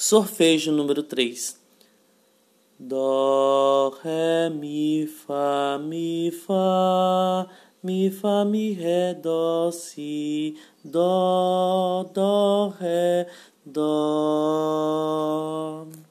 Sorfejo número 3. Dó, Ré, Mi, Fá, Mi, Fá, Mi, Fá, Mi, Ré, Dó, Si, Dó, Dó, Ré, Dó,